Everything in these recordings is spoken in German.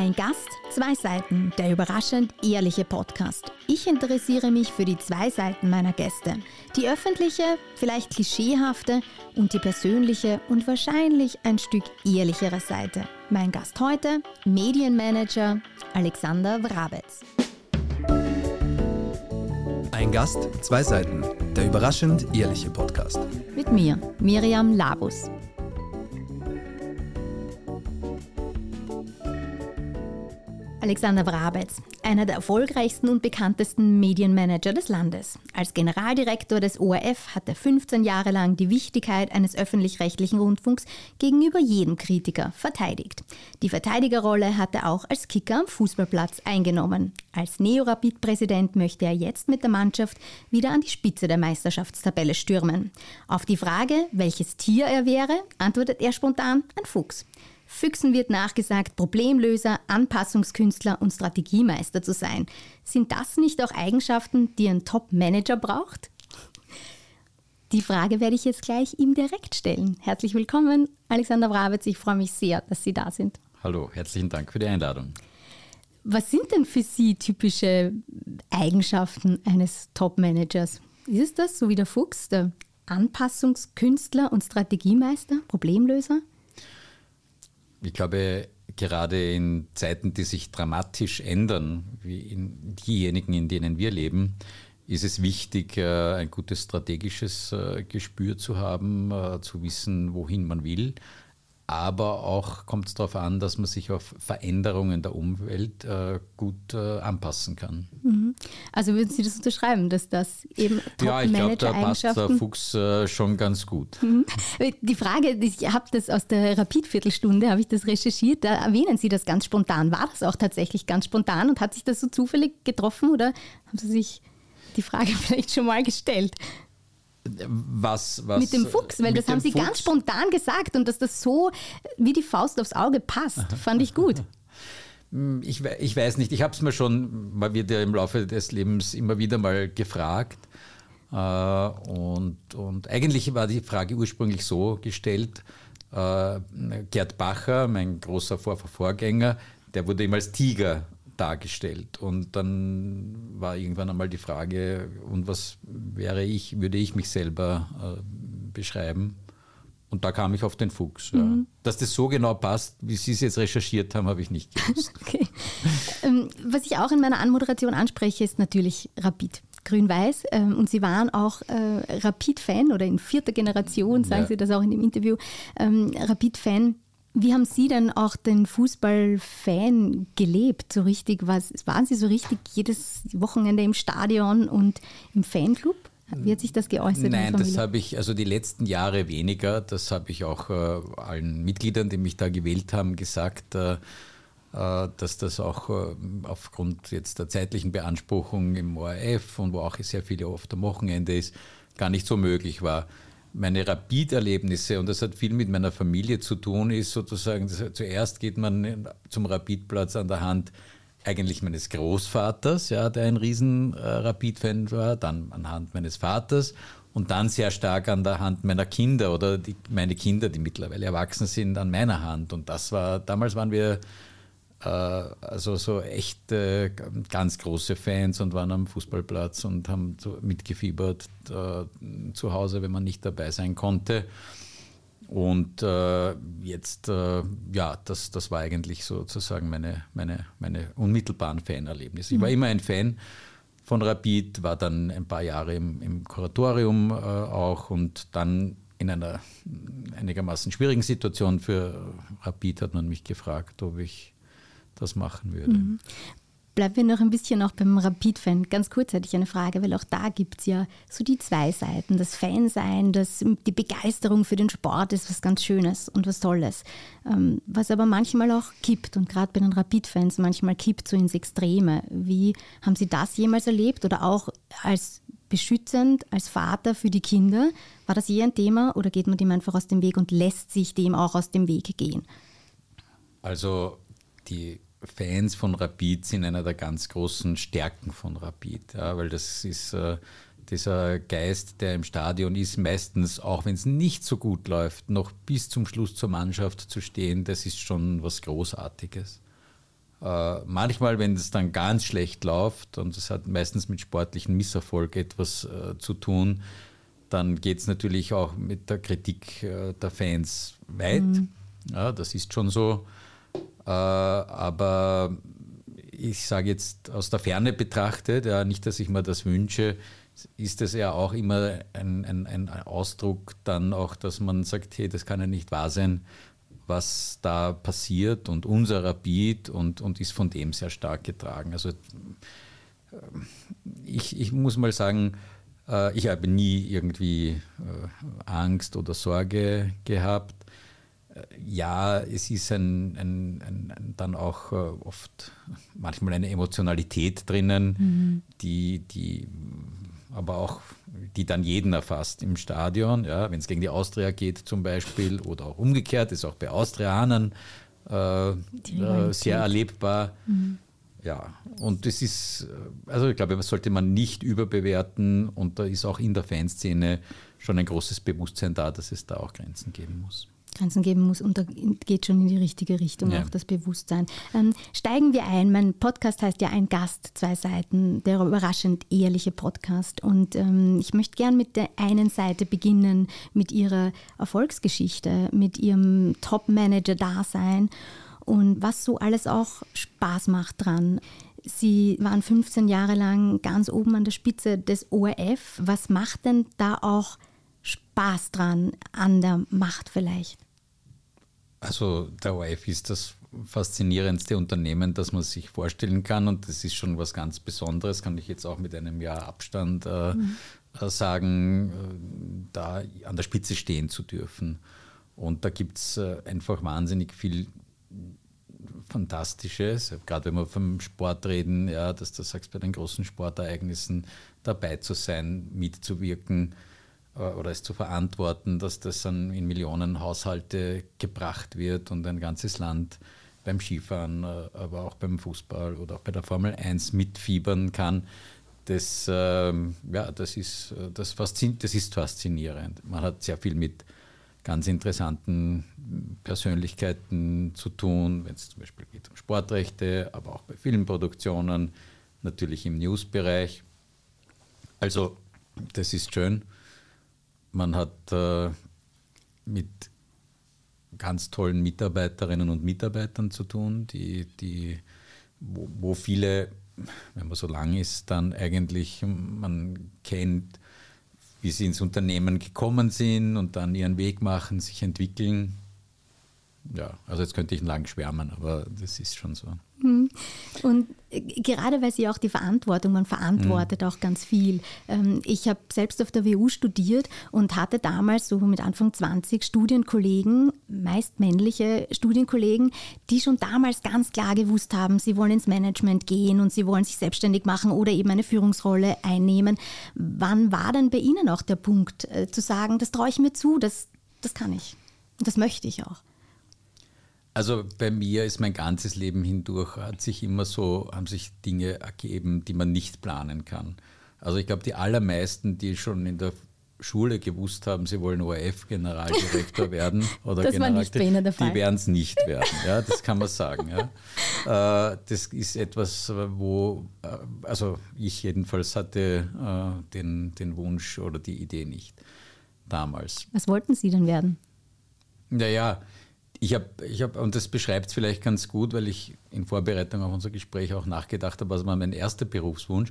Ein Gast, zwei Seiten, der überraschend ehrliche Podcast. Ich interessiere mich für die zwei Seiten meiner Gäste. Die öffentliche, vielleicht klischeehafte und die persönliche und wahrscheinlich ein Stück ehrlichere Seite. Mein Gast heute, Medienmanager Alexander Wrabetz. Ein Gast, zwei Seiten, der überraschend ehrliche Podcast. Mit mir, Miriam Labus. Alexander Wrabetz, einer der erfolgreichsten und bekanntesten Medienmanager des Landes. Als Generaldirektor des ORF hat er 15 Jahre lang die Wichtigkeit eines öffentlich-rechtlichen Rundfunks gegenüber jedem Kritiker verteidigt. Die Verteidigerrolle hat er auch als Kicker am Fußballplatz eingenommen. Als Neorapid-Präsident möchte er jetzt mit der Mannschaft wieder an die Spitze der Meisterschaftstabelle stürmen. Auf die Frage, welches Tier er wäre, antwortet er spontan ein Fuchs. Füchsen wird nachgesagt, Problemlöser, Anpassungskünstler und Strategiemeister zu sein. Sind das nicht auch Eigenschaften, die ein Top-Manager braucht? Die Frage werde ich jetzt gleich ihm direkt stellen. Herzlich willkommen, Alexander Bravitz. Ich freue mich sehr, dass Sie da sind. Hallo, herzlichen Dank für die Einladung. Was sind denn für Sie typische Eigenschaften eines Top-Managers? Ist es das, so wie der Fuchs, der Anpassungskünstler und Strategiemeister, Problemlöser? Ich glaube, gerade in Zeiten, die sich dramatisch ändern, wie in diejenigen, in denen wir leben, ist es wichtig, äh, ein gutes strategisches äh, Gespür zu haben, äh, zu wissen, wohin man will, aber auch kommt es darauf an, dass man sich auf Veränderungen der Umwelt äh, gut äh, anpassen kann. Mhm. Also würden Sie das unterschreiben, dass das eben top Ja, ich glaube, da passt der Fuchs äh, schon ganz gut. Mhm. Die Frage, ich habe das aus der Rapid-Viertelstunde, habe ich das recherchiert, da erwähnen Sie das ganz spontan. War das auch tatsächlich ganz spontan und hat sich das so zufällig getroffen oder haben Sie sich die Frage vielleicht schon mal gestellt? Was, was, mit dem Fuchs, weil das haben Sie Fuchs? ganz spontan gesagt und dass das so wie die Faust aufs Auge passt, fand ich gut. Ich, ich weiß nicht, ich habe es mir schon, man wird ja im Laufe des Lebens immer wieder mal gefragt. Äh, und, und eigentlich war die Frage ursprünglich so gestellt, äh, Gerd Bacher, mein großer Vorgänger, der wurde immer als Tiger dargestellt. Und dann war irgendwann einmal die Frage, und was wäre ich, würde ich mich selber äh, beschreiben? Und da kam ich auf den Fuchs. Ja. Mhm. Dass das so genau passt, wie Sie es jetzt recherchiert haben, habe ich nicht gewusst. okay. Ähm, was ich auch in meiner Anmoderation anspreche, ist natürlich Rapid. Grün-Weiß. Ähm, und Sie waren auch äh, Rapid-Fan oder in vierter Generation, sagen ja. Sie das auch in dem Interview, ähm, Rapid-Fan wie haben Sie denn auch den Fußballfan gelebt? So richtig, was, waren Sie so richtig jedes Wochenende im Stadion und im Fanclub? Wie hat sich das geäußert? Nein, das habe ich, also die letzten Jahre weniger. Das habe ich auch äh, allen Mitgliedern, die mich da gewählt haben, gesagt, äh, äh dass das auch äh, aufgrund jetzt der zeitlichen Beanspruchung im ORF und wo auch sehr viele oft am Wochenende ist, gar nicht so möglich war meine Rapid-Erlebnisse, und das hat viel mit meiner Familie zu tun, ist sozusagen, zuerst geht man zum Rapidplatz an der Hand eigentlich meines Großvaters, ja, der ein riesen äh, Rapid-Fan war, dann anhand meines Vaters und dann sehr stark an der Hand meiner Kinder oder die, meine Kinder, die mittlerweile erwachsen sind, an meiner Hand. Und das war, damals waren wir also so echt äh, ganz große Fans und waren am Fußballplatz und haben mitgefiebert äh, zu Hause, wenn man nicht dabei sein konnte. Und äh, jetzt, äh, ja, das, das war eigentlich sozusagen meine, meine, meine unmittelbaren Fanerlebnisse. Ich war mhm. immer ein Fan von Rapid, war dann ein paar Jahre im, im Kuratorium äh, auch und dann in einer einigermaßen schwierigen Situation für Rapid hat man mich gefragt, ob ich das machen würde. Mhm. Bleiben wir noch ein bisschen auch beim Rapid-Fan. Ganz kurz hätte ich eine Frage, weil auch da gibt es ja so die zwei Seiten. Das Fansein, das, die Begeisterung für den Sport ist was ganz Schönes und was Tolles. Ähm, was aber manchmal auch kippt und gerade bei den Rapid-Fans manchmal kippt so ins Extreme. Wie haben Sie das jemals erlebt oder auch als beschützend, als Vater für die Kinder? War das je ein Thema oder geht man dem einfach aus dem Weg und lässt sich dem auch aus dem Weg gehen? Also die Fans von Rapid sind einer der ganz großen Stärken von Rapid, ja, weil das ist äh, dieser Geist, der im Stadion ist, meistens, auch wenn es nicht so gut läuft, noch bis zum Schluss zur Mannschaft zu stehen, das ist schon was Großartiges. Äh, manchmal, wenn es dann ganz schlecht läuft, und das hat meistens mit sportlichen Misserfolg etwas äh, zu tun, dann geht es natürlich auch mit der Kritik äh, der Fans weit. Mhm. Ja, das ist schon so. Äh, aber ich sage jetzt aus der Ferne betrachtet, ja, nicht, dass ich mir das wünsche, ist es ja auch immer ein, ein, ein Ausdruck dann auch, dass man sagt, hey, das kann ja nicht wahr sein, was da passiert und unser Beat und, und ist von dem sehr stark getragen. Also äh, ich, ich muss mal sagen, äh, ich habe nie irgendwie Angst oder Sorge gehabt. Ja, es ist ein, ein, ein, dann auch oft manchmal eine Emotionalität drinnen, mhm. die, die aber auch die dann jeden erfasst im Stadion. Ja, Wenn es gegen die Austria geht zum Beispiel oder auch umgekehrt, ist auch bei Austrianern äh, äh, sehr erlebbar. Mhm. Ja, und das ist, äh, also ich glaube, das sollte man nicht überbewerten und da ist auch in der Fanszene schon ein großes Bewusstsein da, dass es da auch Grenzen geben muss. Grenzen geben muss und da geht schon in die richtige Richtung ja. auch das Bewusstsein. Ähm, steigen wir ein. Mein Podcast heißt ja Ein Gast, zwei Seiten, der überraschend ehrliche Podcast. Und ähm, ich möchte gern mit der einen Seite beginnen, mit ihrer Erfolgsgeschichte, mit ihrem Top-Manager-Dasein und was so alles auch Spaß macht dran. Sie waren 15 Jahre lang ganz oben an der Spitze des ORF. Was macht denn da auch Spaß dran an der Macht vielleicht? Also der ORF ist das faszinierendste Unternehmen, das man sich vorstellen kann und das ist schon was ganz Besonderes, kann ich jetzt auch mit einem Jahr Abstand äh, mhm. Äh, sagen, äh, da an der Spitze stehen zu dürfen. Und da gibt es äh, einfach wahnsinnig viel Fantastisches, gerade wenn wir vom Sport reden, ja, dass du sagst, bei den großen Sportereignissen dabei zu sein, mitzuwirken oder es zu verantworten, dass das dann in Millionen Haushalte gebracht wird und ein ganzes Land beim Skifahren, äh, aber auch beim Fußball oder auch bei der Formel 1 mitfiebern kann. Das, ähm, ja, das, ist, äh, das, das ist faszinierend. Man hat sehr viel mit ganz interessanten Persönlichkeiten zu tun, wenn es zum Beispiel geht um Sportrechte, aber auch bei Filmproduktionen, natürlich im Newsbereich. Also das ist schön. Man hat äh, mit ganz tollen Mitarbeiterinnen und Mitarbeitern zu tun, die, die, wo, wo viele, wenn man so lang ist, dann eigentlich man kennt, wie sie ins Unternehmen gekommen sind und dann ihren Weg machen, sich entwickeln. Ja, also jetzt könnte ich lang schwärmen, aber das ist schon so. Mhm. Und gerade weil Sie auch die Verantwortung, man verantwortet mhm. auch ganz viel. Ähm, ich habe selbst auf der WU studiert und hatte damals so mit Anfang 20 Studienkollegen, meist männliche Studienkollegen, die schon damals ganz klar gewusst haben, sie wollen ins Management gehen und sie wollen sich selbstständig machen oder eben eine Führungsrolle einnehmen. Wann war denn bei Ihnen auch der Punkt äh, zu sagen, das traue ich mir zu, das, das kann ich und das möchte ich auch? Also bei mir ist mein ganzes Leben hindurch, hat sich immer so, haben sich Dinge ergeben, die man nicht planen kann. Also ich glaube, die allermeisten, die schon in der Schule gewusst haben, sie wollen ORF-Generaldirektor werden oder das Generaldirektor, die werden es nicht werden. Ja, das kann man sagen. Ja. Äh, das ist etwas, wo, äh, also ich jedenfalls hatte äh, den, den Wunsch oder die Idee nicht damals. Was wollten Sie denn werden? Naja, ich habe, ich hab, und das beschreibt es vielleicht ganz gut, weil ich in Vorbereitung auf unser Gespräch auch nachgedacht habe, was war mein erster Berufswunsch.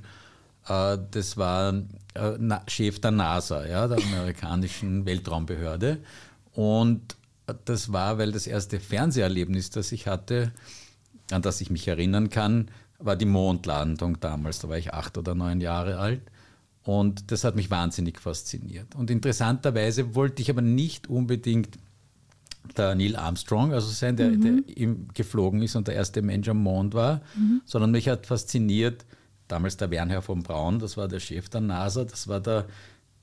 Äh, das war äh, Na, Chef der NASA, ja, der amerikanischen Weltraumbehörde. Und das war, weil das erste Fernseherlebnis, das ich hatte, an das ich mich erinnern kann, war die Mondlandung damals. Da war ich acht oder neun Jahre alt. Und das hat mich wahnsinnig fasziniert. Und interessanterweise wollte ich aber nicht unbedingt der Neil Armstrong, also sein, der, mhm. der geflogen ist und der erste Mensch am Mond war, mhm. sondern mich hat fasziniert, damals der Wernher von Braun, das war der Chef der NASA, das war der,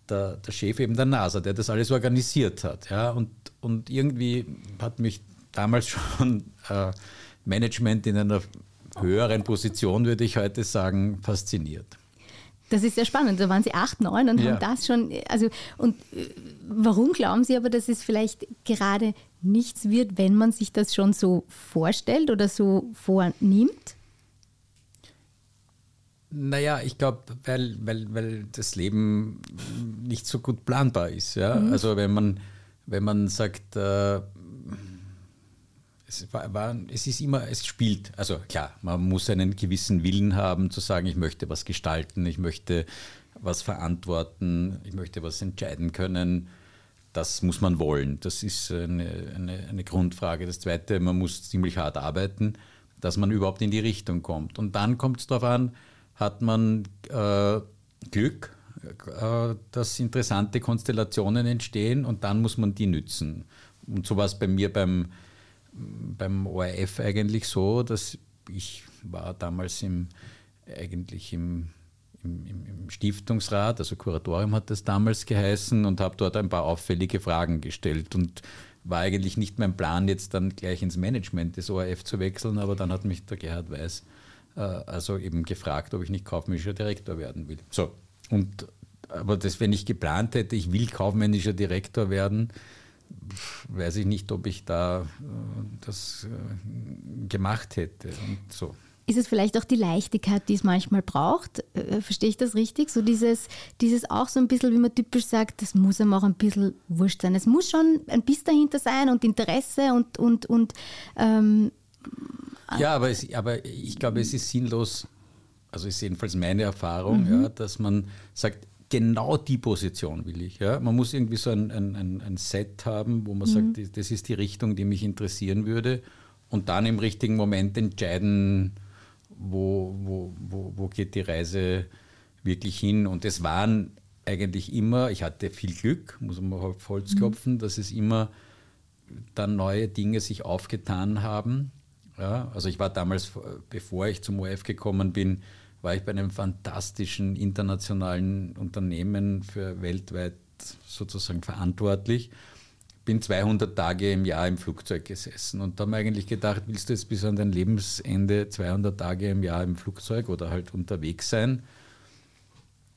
der, der Chef eben der NASA, der das alles organisiert hat. Ja? Und, und irgendwie hat mich damals schon äh, Management in einer höheren Position, würde ich heute sagen, fasziniert. Das ist sehr spannend. Da waren Sie acht, neun und ja. haben das schon. Also, und äh, warum glauben Sie aber, dass es vielleicht gerade nichts wird, wenn man sich das schon so vorstellt oder so vornimmt? Naja, ich glaube, weil, weil, weil das Leben nicht so gut planbar ist. Ja? Mhm. Also wenn man, wenn man sagt, äh, es, war, war, es ist immer, es spielt. Also klar, man muss einen gewissen Willen haben, zu sagen, ich möchte was gestalten, ich möchte was verantworten, ich möchte was entscheiden können. Das muss man wollen. Das ist eine, eine, eine Grundfrage. Das Zweite, man muss ziemlich hart arbeiten, dass man überhaupt in die Richtung kommt. Und dann kommt es darauf an, hat man äh, Glück, äh, dass interessante Konstellationen entstehen und dann muss man die nützen. Und so war es bei mir beim, beim ORF eigentlich so, dass ich war damals im, eigentlich im, im, im Stiftungsrat, also Kuratorium hat das damals geheißen und habe dort ein paar auffällige Fragen gestellt und war eigentlich nicht mein Plan, jetzt dann gleich ins Management des ORF zu wechseln, aber dann hat mich der Gerhard Weiß äh, also eben gefragt, ob ich nicht kaufmännischer Direktor werden will. So, und aber das, wenn ich geplant hätte, ich will kaufmännischer Direktor werden, weiß ich nicht, ob ich da äh, das äh, gemacht hätte. Und so. Ist es vielleicht auch die Leichtigkeit, die es manchmal braucht? Äh, verstehe ich das richtig? So dieses, dieses auch so ein bisschen, wie man typisch sagt, das muss einem auch ein bisschen wurscht sein. Es muss schon ein Biss dahinter sein und Interesse und, und, und ähm, ja, aber, es, aber ich glaube, es ist sinnlos, also ist jedenfalls meine Erfahrung, mhm. ja, dass man sagt, genau die Position will ich. Ja. Man muss irgendwie so ein, ein, ein Set haben, wo man mhm. sagt, das ist die Richtung, die mich interessieren würde und dann im richtigen Moment entscheiden, wo, wo, wo, wo geht die Reise wirklich hin. Und es waren eigentlich immer, ich hatte viel Glück, muss man auf Holz mhm. klopfen, mhm. dass es immer dann neue Dinge sich aufgetan haben ja, also ich war damals, bevor ich zum ORF gekommen bin, war ich bei einem fantastischen internationalen Unternehmen für weltweit sozusagen verantwortlich. Bin 200 Tage im Jahr im Flugzeug gesessen und habe ich eigentlich gedacht, willst du jetzt bis an dein Lebensende 200 Tage im Jahr im Flugzeug oder halt unterwegs sein?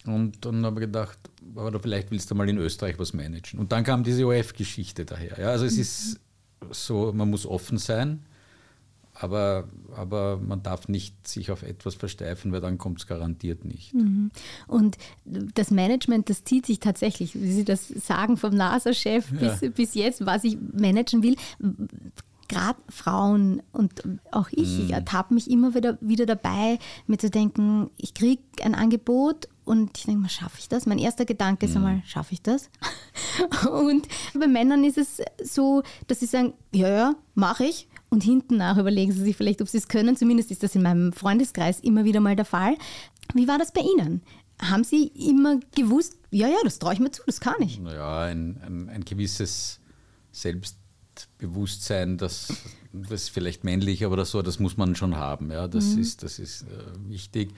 Und dann habe ich gedacht, oder vielleicht willst du mal in Österreich was managen. Und dann kam diese ORF-Geschichte daher. Ja, also es ist so, man muss offen sein aber, aber man darf nicht sich auf etwas versteifen, weil dann kommt es garantiert nicht. Mhm. Und das Management, das zieht sich tatsächlich, wie Sie das sagen, vom NASA-Chef ja. bis, bis jetzt, was ich managen will. Gerade Frauen und auch ich, mhm. ich ertappe mich immer wieder, wieder dabei, mir zu denken, ich kriege ein Angebot und ich denke mal, schaffe ich das? Mein erster Gedanke ist mhm. einmal, schaffe ich das? und bei Männern ist es so, dass sie sagen, ja, ja, mache ich und hinten nach überlegen sie sich vielleicht, ob sie es können. Zumindest ist das in meinem Freundeskreis immer wieder mal der Fall. Wie war das bei Ihnen? Haben Sie immer gewusst, ja, ja, das traue ich mir zu, das kann ich? Naja, ein, ein, ein gewisses Selbstbewusstsein, das, das ist vielleicht männlich, aber das so, das muss man schon haben. Ja, das mhm. ist, das ist äh, wichtig.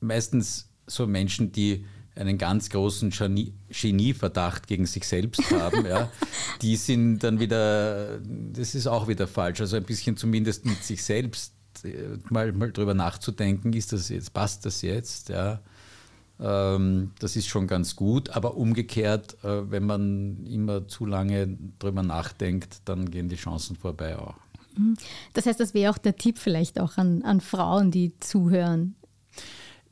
Meistens so Menschen, die einen ganz großen Genieverdacht gegen sich selbst haben, ja, die sind dann wieder, das ist auch wieder falsch. Also ein bisschen zumindest mit sich selbst äh, mal, mal drüber nachzudenken, ist das jetzt, passt das jetzt, ja. Ähm, das ist schon ganz gut, aber umgekehrt, äh, wenn man immer zu lange drüber nachdenkt, dann gehen die Chancen vorbei auch. Mhm. Das heißt, das wäre auch der Tipp vielleicht auch an, an Frauen, die zuhören.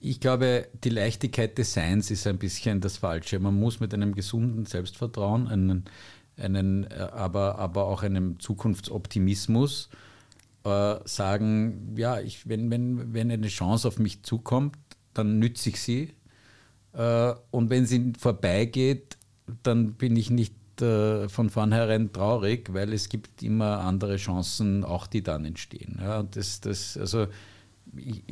Ich glaube, die Leichtigkeit des Seins ist ein bisschen das Falsche. Man muss mit einem gesunden Selbstvertrauen, einen, einen, äh, aber, aber auch einem Zukunftsoptimismus äh, sagen, ja, ich, wenn, wenn, wenn eine Chance auf mich zukommt, dann nütze ich sie. Äh, und wenn sie vorbeigeht, dann bin ich nicht äh, von vornherein traurig, weil es gibt immer andere Chancen, auch die dann entstehen. Ja, das, das, also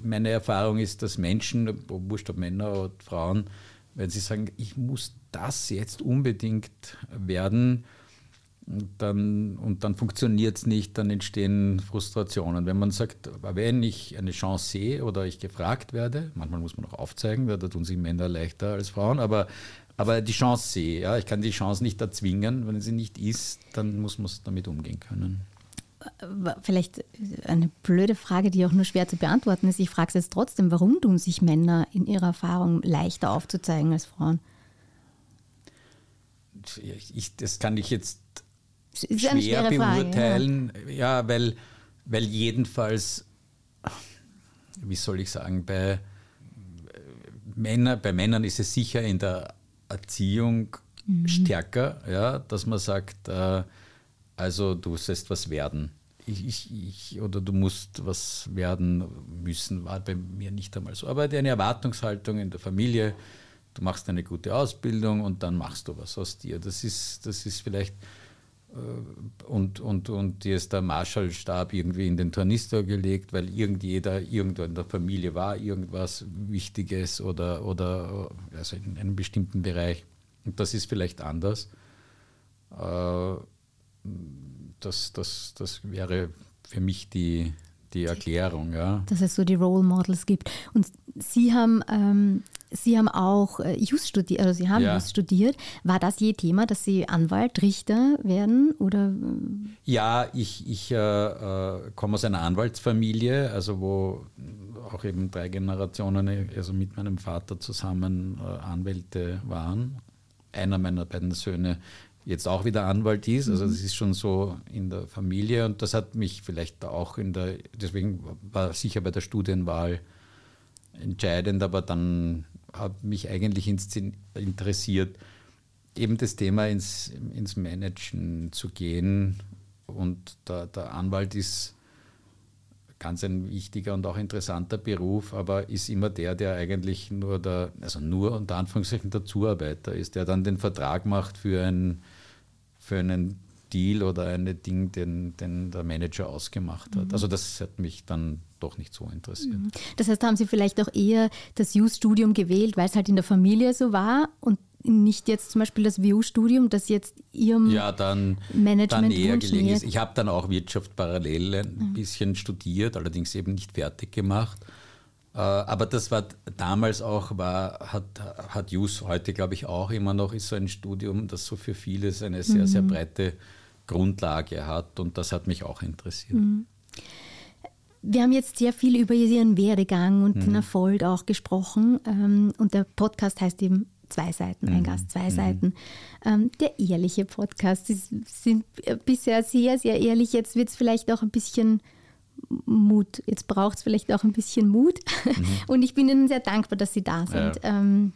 meine Erfahrung ist, dass Menschen, wurscht ob Männer oder Frauen, wenn sie sagen, ich muss das jetzt unbedingt werden, dann, und dann funktioniert es nicht, dann entstehen Frustrationen. Wenn man sagt, wenn ich eine Chance sehe oder ich gefragt werde, manchmal muss man auch aufzeigen, da tun sich Männer leichter als Frauen, aber, aber die Chance sehe, ja, ich kann die Chance nicht erzwingen, wenn sie nicht ist, dann muss man damit umgehen können vielleicht eine blöde Frage, die auch nur schwer zu beantworten ist. Ich frage es jetzt trotzdem, warum tun sich Männer in ihrer Erfahrung leichter aufzuzeigen als Frauen? Ich, das kann ich jetzt schwer beurteilen. Frage, ja. ja, weil, weil jedenfalls, wie soll ich sagen, bei, Männer, bei Männern ist es sicher in der Erziehung mhm. stärker, ja, dass man sagt, äh, also du sollst was werden. Ich, ich, ich, oder du musst was werden müssen, war bei mir nicht einmal so. Aber eine Erwartungshaltung in der Familie, du machst eine gute Ausbildung und dann machst du was aus dir. Das ist, das ist vielleicht, äh, und, und, und dir ist der Marshallstab irgendwie in den Tornistor gelegt, weil irgendjeder irgendwo in der Familie war, irgendwas Wichtiges oder, oder also in einem bestimmten Bereich. Und das ist vielleicht anders. Äh, das, das, das wäre für mich die, die Erklärung. Ja. Dass es so die Role Models gibt. Und Sie haben, ähm, Sie haben auch äh, Just studiert, also Sie haben ja. Just studiert. War das je Thema, dass Sie Anwalt, Richter werden? Oder? Ja, ich, ich äh, äh, komme aus einer Anwaltsfamilie, also wo auch eben drei Generationen, also mit meinem Vater zusammen äh, Anwälte waren. Einer meiner beiden Söhne jetzt auch wieder Anwalt ist. Also das mhm. ist schon so in der Familie und das hat mich vielleicht auch in der, deswegen war sicher bei der Studienwahl entscheidend, aber dann hat mich eigentlich interessiert, eben das Thema ins, ins Managen zu gehen. Und der, der Anwalt ist ganz ein wichtiger und auch interessanter Beruf, aber ist immer der, der eigentlich nur der, also nur unter Anführungszeichen der Zuarbeiter ist, der dann den Vertrag macht für, ein, für einen Deal oder ein Ding, den, den der Manager ausgemacht hat. Mhm. Also das hat mich dann doch nicht so interessiert. Mhm. Das heißt, haben Sie vielleicht auch eher das U-Studium gewählt, weil es halt in der Familie so war und nicht jetzt zum Beispiel das WU-Studium, das jetzt Ihrem ja, dann, Management dann eher gelegen ist. Ich habe dann auch Wirtschaft parallel ein mhm. bisschen studiert, allerdings eben nicht fertig gemacht. Äh, aber das war damals auch, war, hat, hat JUS heute, glaube ich, auch immer noch, ist so ein Studium, das so für vieles eine sehr, mhm. sehr breite Grundlage hat und das hat mich auch interessiert. Mhm. Wir haben jetzt sehr viel über Ihren Werdegang und mhm. den Erfolg auch gesprochen. Ähm, und der Podcast heißt eben Zwei Seiten, ein mhm. Gast, zwei mhm. Seiten. Ähm, der ehrliche Podcast. Sie sind bisher sehr, sehr ehrlich. Jetzt wird es vielleicht auch ein bisschen Mut. Jetzt braucht es vielleicht auch ein bisschen Mut. Mhm. Und ich bin Ihnen sehr dankbar, dass Sie da sind. Ja. Ähm,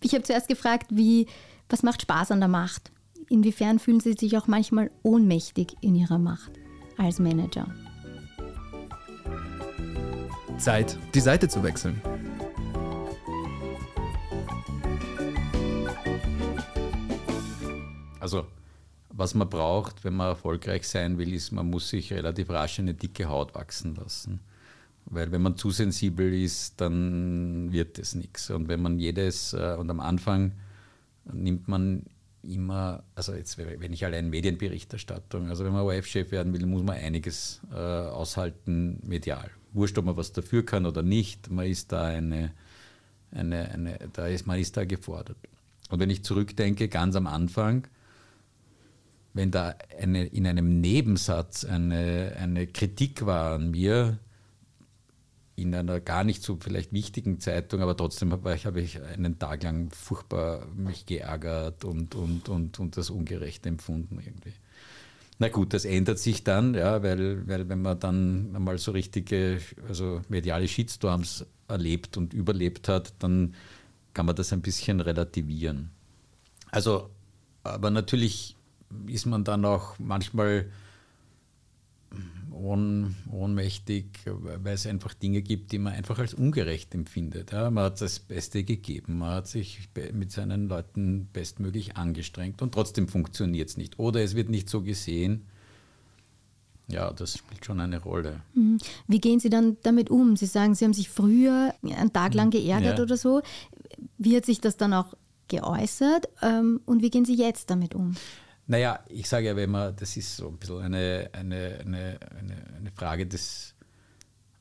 ich habe zuerst gefragt, wie, was macht Spaß an der Macht? Inwiefern fühlen Sie sich auch manchmal ohnmächtig in Ihrer Macht als Manager? Zeit, die Seite zu wechseln. Also, was man braucht, wenn man erfolgreich sein will, ist, man muss sich relativ rasch eine dicke Haut wachsen lassen. Weil wenn man zu sensibel ist, dann wird es nichts. Und wenn man jedes, äh, und am Anfang nimmt man immer, also jetzt, wenn ich allein Medienberichterstattung, also wenn man ORF-Chef werden will, muss man einiges äh, aushalten medial. Wurscht, ob man was dafür kann oder nicht, man ist da eine, eine, eine da ist, man ist da gefordert. Und wenn ich zurückdenke, ganz am Anfang, wenn da eine, in einem Nebensatz eine, eine Kritik war an mir, in einer gar nicht so vielleicht wichtigen Zeitung, aber trotzdem habe ich, hab ich einen Tag lang furchtbar mich geärgert und, und, und, und das ungerecht empfunden irgendwie. Na gut, das ändert sich dann, ja, weil, weil wenn man dann einmal so richtige, also mediale Shitstorms erlebt und überlebt hat, dann kann man das ein bisschen relativieren. Also, aber natürlich ist man dann auch manchmal ohn, ohnmächtig, weil es einfach Dinge gibt, die man einfach als ungerecht empfindet. Ja, man hat das Beste gegeben, man hat sich mit seinen Leuten bestmöglich angestrengt und trotzdem funktioniert es nicht. Oder es wird nicht so gesehen. Ja, das spielt schon eine Rolle. Mhm. Wie gehen Sie dann damit um? Sie sagen, Sie haben sich früher einen Tag lang geärgert ja. oder so. Wie hat sich das dann auch geäußert ähm, und wie gehen Sie jetzt damit um? Naja, ich sage ja, wenn man, das ist so ein bisschen eine, eine, eine, eine, Frage des,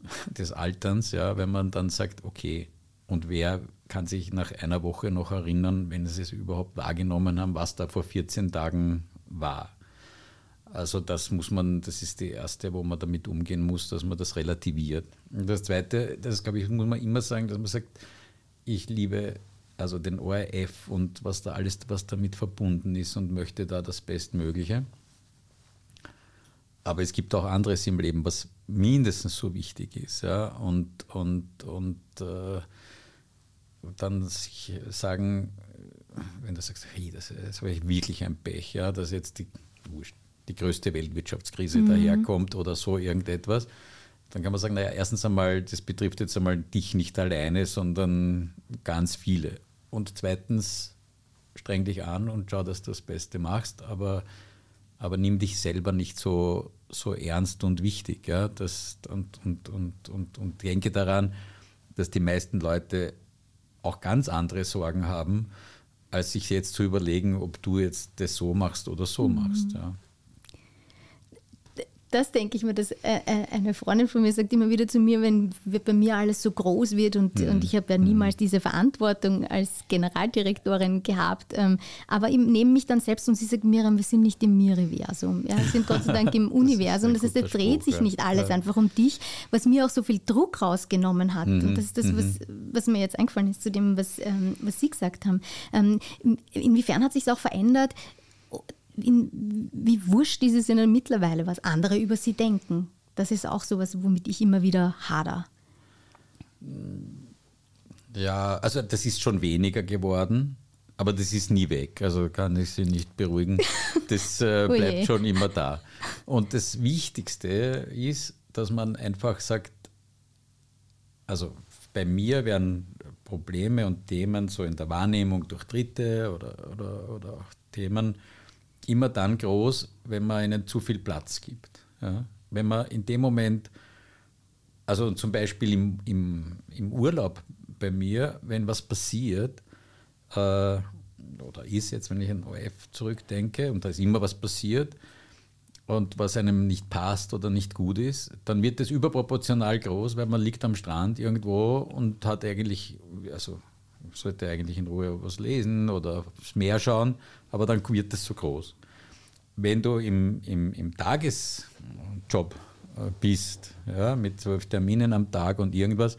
des Alterns, ja, wenn man dann sagt, okay, und wer kann sich nach einer Woche noch erinnern, wenn sie es überhaupt wahrgenommen haben, was da vor 14 Tagen war? Also das muss man, das ist die erste, wo man damit umgehen muss, dass man das relativiert. Und das zweite, das glaube ich, muss man immer sagen, dass man sagt, ich liebe also den ORF und was da alles, was damit verbunden ist und möchte da das Bestmögliche. aber es gibt auch anderes im Leben, was mindestens so wichtig ist. Ja? Und, und, und äh, dann sich sagen, wenn du sagst, hey, das, das war wirklich ein Pech, ja, dass jetzt die, die größte Weltwirtschaftskrise mhm. daherkommt oder so irgendetwas, dann kann man sagen, naja, erstens einmal, das betrifft jetzt einmal dich nicht alleine, sondern ganz viele. Und zweitens, streng dich an und schau, dass du das Beste machst, aber, aber nimm dich selber nicht so, so ernst und wichtig. Ja? Das, und, und, und, und, und denke daran, dass die meisten Leute auch ganz andere Sorgen haben, als sich jetzt zu überlegen, ob du jetzt das so machst oder so mhm. machst. Ja das denke ich mir, dass äh, äh, eine Freundin von mir sagt immer wieder zu mir, wenn bei mir alles so groß wird und, mhm. und ich habe ja mhm. niemals diese Verantwortung als Generaldirektorin gehabt, ähm, aber ich nehme mich dann selbst und sie sagt, Miriam, wir sind nicht im Miriversum, ja, wir sind Gott sei Dank im Universum, das, heißt, es dreht sich nicht alles ja. einfach um dich, was mir auch so viel Druck rausgenommen hat mhm. und das ist das, was, mhm. was mir jetzt eingefallen ist zu dem, was, ähm, was Sie gesagt haben. Ähm, inwiefern hat sich es auch verändert, in, wie wurscht ist es ihnen mittlerweile, was andere über sie denken. Das ist auch so etwas, womit ich immer wieder hader. Ja, also das ist schon weniger geworden, aber das ist nie weg. Also kann ich Sie nicht beruhigen. Das äh, oh bleibt schon immer da. Und das Wichtigste ist, dass man einfach sagt, also bei mir werden Probleme und Themen so in der Wahrnehmung durch Dritte oder, oder, oder auch Themen immer dann groß, wenn man ihnen zu viel Platz gibt. Ja? Wenn man in dem Moment, also zum Beispiel im, im, im Urlaub bei mir, wenn was passiert, äh, oder ist jetzt, wenn ich an OF zurückdenke und da ist immer was passiert und was einem nicht passt oder nicht gut ist, dann wird das überproportional groß, weil man liegt am Strand irgendwo und hat eigentlich, also sollte eigentlich in Ruhe was lesen oder aufs Meer schauen, aber dann wird das so groß. Wenn du im, im, im Tagesjob äh, bist, ja, mit zwölf Terminen am Tag und irgendwas,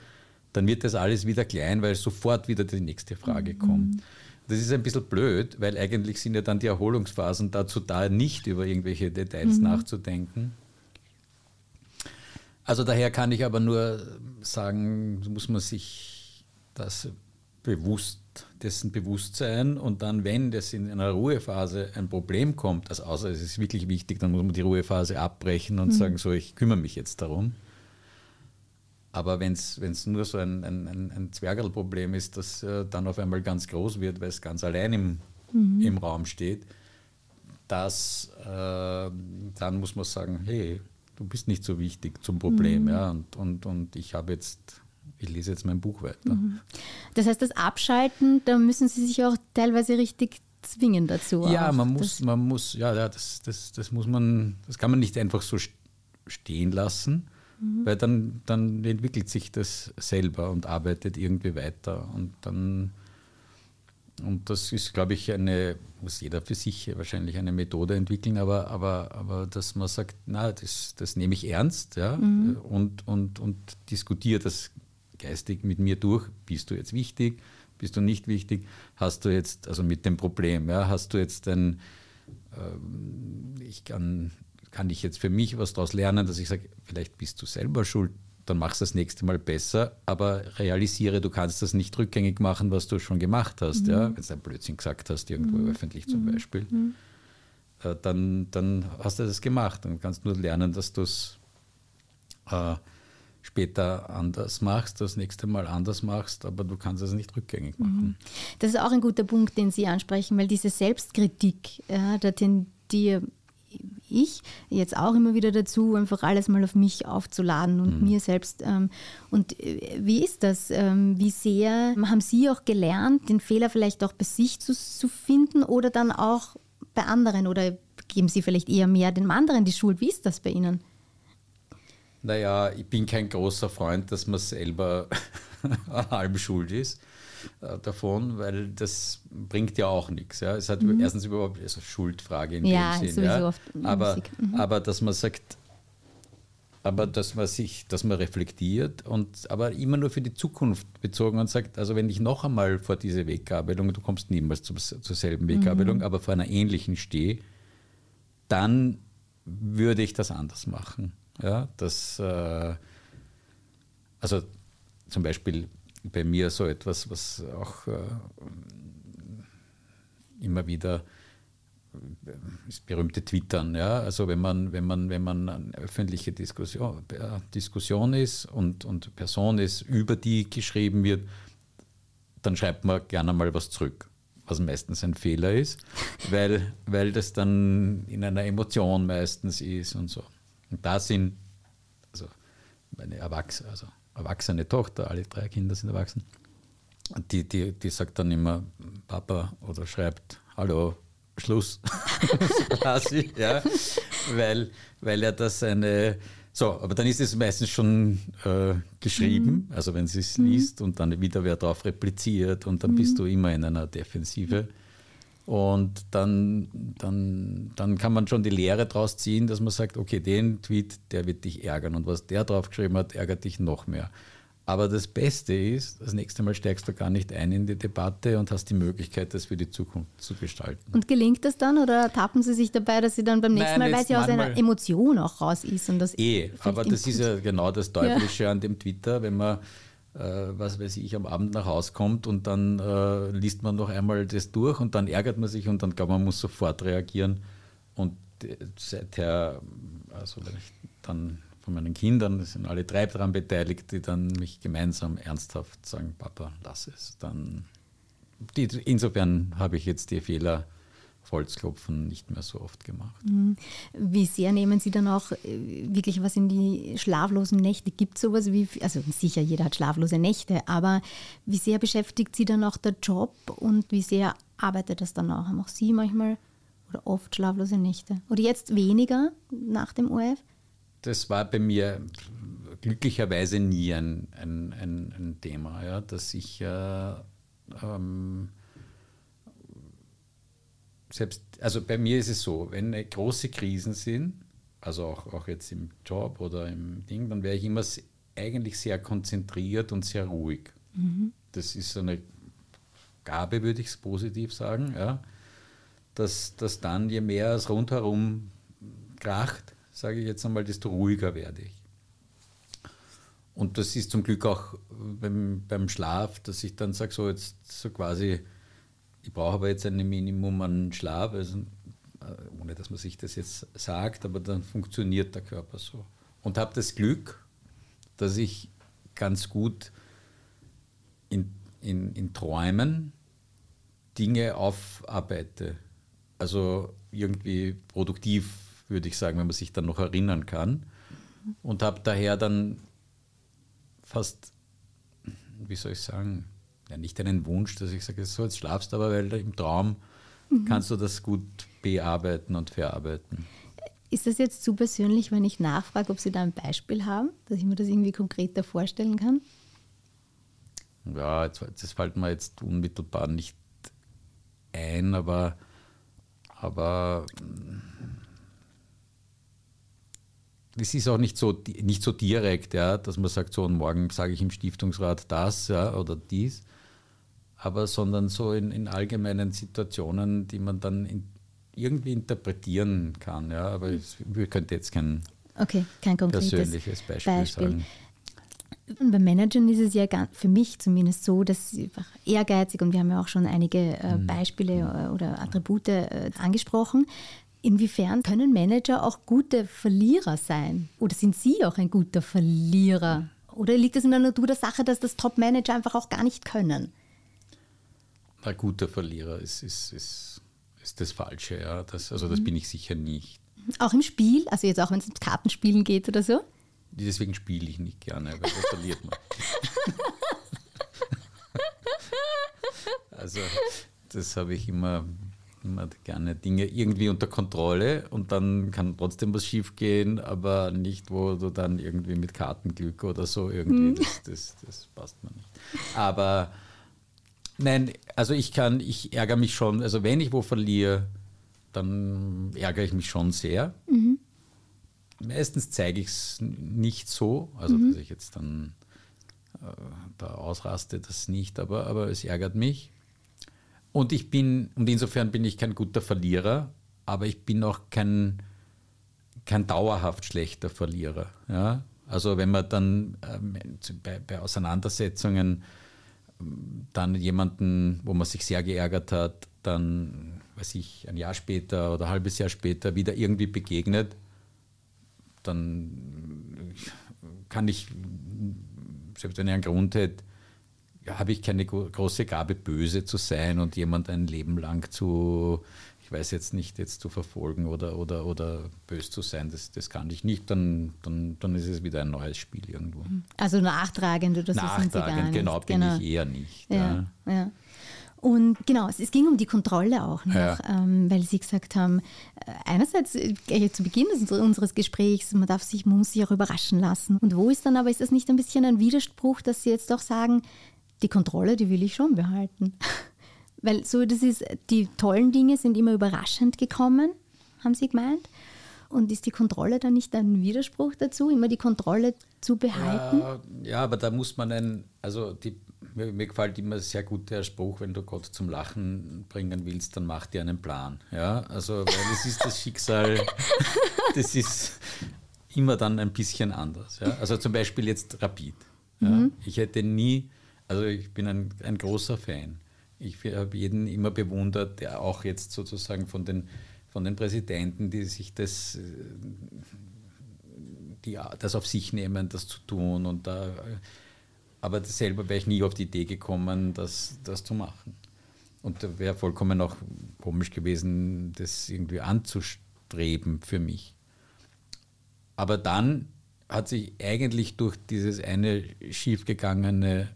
dann wird das alles wieder klein, weil sofort wieder die nächste Frage mhm. kommt. Das ist ein bisschen blöd, weil eigentlich sind ja dann die Erholungsphasen dazu da, nicht über irgendwelche Details mhm. nachzudenken. Also daher kann ich aber nur sagen, muss man sich das bewusst, dessen bewusst sein und dann, wenn das in einer Ruhephase ein Problem kommt, also außer es ist wirklich wichtig, dann muss man die Ruhephase abbrechen und mhm. sagen, so, ich kümmere mich jetzt darum. Aber wenn es nur so ein, ein, ein Zwergelproblem ist, das äh, dann auf einmal ganz groß wird, weil es ganz allein im, mhm. im Raum steht, das, äh, dann muss man sagen, hey, du bist nicht so wichtig zum Problem. Mhm. Ja, und, und, und ich habe jetzt ich lese jetzt mein Buch weiter. Mhm. Das heißt, das Abschalten, da müssen Sie sich auch teilweise richtig zwingen dazu. Ja, man muss, man muss, ja, das, das, das muss man, das kann man nicht einfach so stehen lassen, mhm. weil dann, dann entwickelt sich das selber und arbeitet irgendwie weiter und dann und das ist, glaube ich, eine, muss jeder für sich wahrscheinlich eine Methode entwickeln, aber, aber, aber dass man sagt, na, das, das nehme ich ernst ja, mhm. und, und, und diskutiere das geistig mit mir durch, bist du jetzt wichtig, bist du nicht wichtig, hast du jetzt, also mit dem Problem, ja, hast du jetzt ein, äh, ich kann, kann ich jetzt für mich was daraus lernen, dass ich sage, vielleicht bist du selber schuld, dann machst du das nächste Mal besser, aber realisiere, du kannst das nicht rückgängig machen, was du schon gemacht hast, mhm. ja, wenn du ein Blödsinn gesagt hast, irgendwo mhm. öffentlich zum mhm. Beispiel. Mhm. Äh, dann, dann hast du das gemacht. Dann kannst nur lernen, dass du es äh, später anders machst, das nächste Mal anders machst, aber du kannst es nicht rückgängig machen. Mhm. Das ist auch ein guter Punkt, den Sie ansprechen, weil diese Selbstkritik, ja, da tendiere ich jetzt auch immer wieder dazu, einfach alles mal auf mich aufzuladen und mhm. mir selbst. Ähm, und äh, wie ist das? Ähm, wie sehr haben Sie auch gelernt, den Fehler vielleicht auch bei sich zu, zu finden oder dann auch bei anderen? Oder geben Sie vielleicht eher mehr den anderen die Schuld? Wie ist das bei Ihnen? Naja, ich bin kein großer Freund, dass man selber allem schuld ist äh, davon, weil das bringt ja auch nichts. Ja. Es hat mhm. erstens überhaupt also Schuldfrage in ja, dem Sinn. Ja. Aber, mhm. aber dass man sagt, aber dass man sich, dass man reflektiert und aber immer nur für die Zukunft bezogen und sagt, also wenn ich noch einmal vor diese Weggabelung, du kommst niemals zur, zur selben Weggabelung, mhm. aber vor einer ähnlichen stehe, dann würde ich das anders machen. Ja, das, äh, also zum Beispiel bei mir so etwas, was auch äh, immer wieder das berühmte Twittern, ja. Also wenn man, wenn man, wenn man eine öffentliche Diskussion, äh, Diskussion ist und, und Person ist, über die geschrieben wird, dann schreibt man gerne mal was zurück, was meistens ein Fehler ist, weil, weil das dann in einer Emotion meistens ist und so. Und da sind, also meine Erwachsene, also erwachsene Tochter, alle drei Kinder sind erwachsen, die, die, die sagt dann immer Papa oder schreibt, hallo, Schluss, quasi, ja, weil, weil er das eine, so, aber dann ist es meistens schon äh, geschrieben, mhm. also wenn sie es mhm. liest und dann wieder wer darauf repliziert und dann mhm. bist du immer in einer Defensive. Und dann, dann, dann kann man schon die Lehre daraus ziehen, dass man sagt, okay, den Tweet, der wird dich ärgern und was der drauf geschrieben hat, ärgert dich noch mehr. Aber das Beste ist, das nächste Mal steigst du gar nicht ein in die Debatte und hast die Möglichkeit, das für die Zukunft zu gestalten. Und gelingt das dann oder tappen Sie sich dabei, dass Sie dann beim nächsten Nein, Mal, weil sie aus einer Emotion auch raus ist? Und das eh, aber das ist ja genau das Teuflische ja. an dem Twitter, wenn man, was weiß ich, am Abend nach Hause kommt und dann äh, liest man noch einmal das durch und dann ärgert man sich und dann glaube man muss sofort reagieren. Und äh, seither, also wenn ich dann von meinen Kindern, sind alle drei daran beteiligt, die dann mich gemeinsam ernsthaft sagen, Papa, lass es. Dann die, insofern habe ich jetzt die Fehler Holzklopfen nicht mehr so oft gemacht. Mhm. Wie sehr nehmen Sie dann auch äh, wirklich was in die schlaflosen Nächte? Gibt es sowas wie, also sicher, jeder hat schlaflose Nächte, aber wie sehr beschäftigt Sie dann auch der Job und wie sehr arbeitet das dann auch? Haben auch Sie manchmal oder oft schlaflose Nächte? Oder jetzt weniger nach dem ORF? das war bei mir glücklicherweise nie ein, ein, ein, ein Thema, ja, dass ich äh, ähm, selbst, also bei mir ist es so, wenn große Krisen sind, also auch, auch jetzt im Job oder im Ding, dann wäre ich immer eigentlich sehr konzentriert und sehr ruhig. Mhm. Das ist so eine Gabe, würde ich es positiv sagen, ja, dass, dass dann, je mehr es rundherum kracht, sage ich jetzt einmal, desto ruhiger werde ich. Und das ist zum Glück auch beim, beim Schlaf, dass ich dann sage, so jetzt so quasi, ich brauche aber jetzt ein Minimum an Schlaf, also, äh, ohne dass man sich das jetzt sagt, aber dann funktioniert der Körper so. Und habe das Glück, dass ich ganz gut in, in, in Träumen Dinge aufarbeite. Also irgendwie produktiv würde ich sagen, wenn man sich dann noch erinnern kann. Und habe daher dann fast, wie soll ich sagen, ja, nicht einen Wunsch, dass ich sage, so jetzt schlafst du aber, weil im Traum mhm. kannst du das gut bearbeiten und verarbeiten. Ist das jetzt zu persönlich, wenn ich nachfrage, ob Sie da ein Beispiel haben, dass ich mir das irgendwie konkreter vorstellen kann? Ja, das fällt mir jetzt unmittelbar nicht ein, aber, aber das ist auch nicht so, nicht so direkt, ja, dass man sagt, so und morgen sage ich im Stiftungsrat das ja, oder dies, aber sondern so in, in allgemeinen Situationen, die man dann in, irgendwie interpretieren kann. Ja, aber ich, ich könnte jetzt kein, okay, kein persönliches Beispiel, Beispiel. sagen. Und beim Managern ist es ja für mich zumindest so, dass sie einfach ehrgeizig und wir haben ja auch schon einige äh, mhm. Beispiele mhm. oder Attribute äh, angesprochen, Inwiefern können Manager auch gute Verlierer sein? Oder sind Sie auch ein guter Verlierer? Oder liegt es in der Natur der Sache, dass das Top-Manager einfach auch gar nicht können? Ein guter Verlierer ist, ist, ist, ist das Falsche. Ja. Das, also das mhm. bin ich sicher nicht. Auch im Spiel? Also jetzt auch, wenn es ums Kartenspielen geht oder so? Deswegen spiele ich nicht gerne, weil da verliert man. also das habe ich immer immer gerne Dinge irgendwie unter Kontrolle und dann kann trotzdem was schief gehen, aber nicht, wo du dann irgendwie mit Kartenglück oder so irgendwie, mhm. das, das, das passt mir nicht. Aber nein, also ich kann, ich ärgere mich schon, also wenn ich wo verliere, dann ärgere ich mich schon sehr. Mhm. Meistens zeige ich es nicht so, also mhm. dass ich jetzt dann äh, da ausraste, das nicht, aber, aber es ärgert mich. Und ich bin, und insofern bin ich kein guter Verlierer, aber ich bin auch kein, kein dauerhaft schlechter Verlierer. Ja? Also wenn man dann ähm, bei, bei, Auseinandersetzungen dann jemanden, wo man sich sehr geärgert hat, dann, weiß ich, ein Jahr später oder ein halbes Jahr später wieder irgendwie begegnet, dann kann ich, selbst wenn ich einen Grund hätte, habe ich keine große Gabe, böse zu sein und jemand ein Leben lang zu, ich weiß jetzt nicht, jetzt zu verfolgen oder, oder, oder böse zu sein. Das, das kann ich nicht. Dann, dann, dann ist es wieder ein neues Spiel irgendwo. Also nachtragend oder so sind Sie gar nicht. Genau, bin genau. ich eher nicht. Ja, ja. ja. Und genau, es, ging um die Kontrolle auch noch, ja. ähm, weil Sie gesagt haben, äh, einerseits äh, zu Beginn unseres Gesprächs, man darf sich, man muss sich auch überraschen lassen. Und wo ist dann aber, ist das nicht ein bisschen ein Widerspruch, dass Sie jetzt doch sagen, die Kontrolle, die will ich schon behalten. Weil so, das ist, die tollen Dinge sind immer überraschend gekommen, haben Sie gemeint. Und ist die Kontrolle dann nicht ein Widerspruch dazu, immer die Kontrolle zu behalten? Ja, ja aber da muss man ein, also die, mir, mir, gefällt immer sehr gut der Spruch, wenn du Gott zum Lachen bringen willst, dann mach dir einen Plan. Ja, also weil es ist das Schicksal, das ist immer dann ein bisschen anders. Ja? Also zum Beispiel jetzt Rapid. Ja? Mhm. Ich hätte nie also ich bin ein, ein großer Fan. Ich habe jeden immer bewundert, der auch jetzt sozusagen von den, von den Präsidenten, die sich das, die, das auf sich nehmen, das zu tun. Und da, aber selber wäre ich nie auf die Idee gekommen, das, das zu machen. Und da wäre vollkommen auch komisch gewesen, das irgendwie anzustreben für mich. Aber dann hat sich eigentlich durch dieses eine schiefgegangene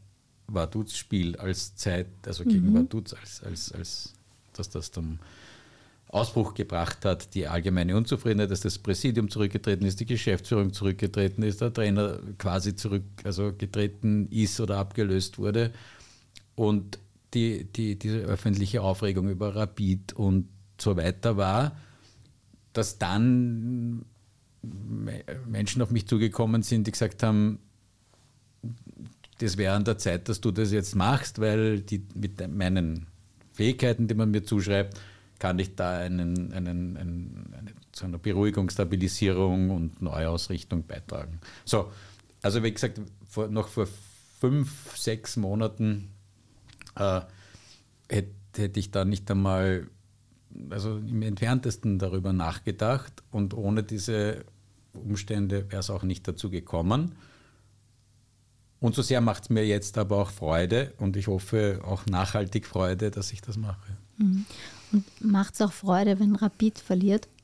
Vaduz-Spiel als Zeit, also gegen mhm. Vaduz, als, als, als dass das zum Ausbruch gebracht hat, die allgemeine Unzufriedenheit, dass das Präsidium zurückgetreten ist, die Geschäftsführung zurückgetreten ist, der Trainer quasi zurück, also getreten ist oder abgelöst wurde. Und die, die, diese öffentliche Aufregung über Rapid und so weiter war, dass dann Menschen auf mich zugekommen sind, die gesagt haben, das wäre an der Zeit, dass du das jetzt machst, weil die, mit meinen Fähigkeiten, die man mir zuschreibt, kann ich da einen, einen, einen, eine, zu einer Beruhigung, Stabilisierung und Neuausrichtung beitragen. So, also wie gesagt, vor, noch vor fünf, sechs Monaten äh, hätte, hätte ich da nicht einmal, also im entferntesten darüber nachgedacht und ohne diese Umstände wäre es auch nicht dazu gekommen. Und so sehr macht es mir jetzt aber auch Freude und ich hoffe auch nachhaltig Freude, dass ich das mache. Mhm. Und macht es auch Freude, wenn Rapid verliert?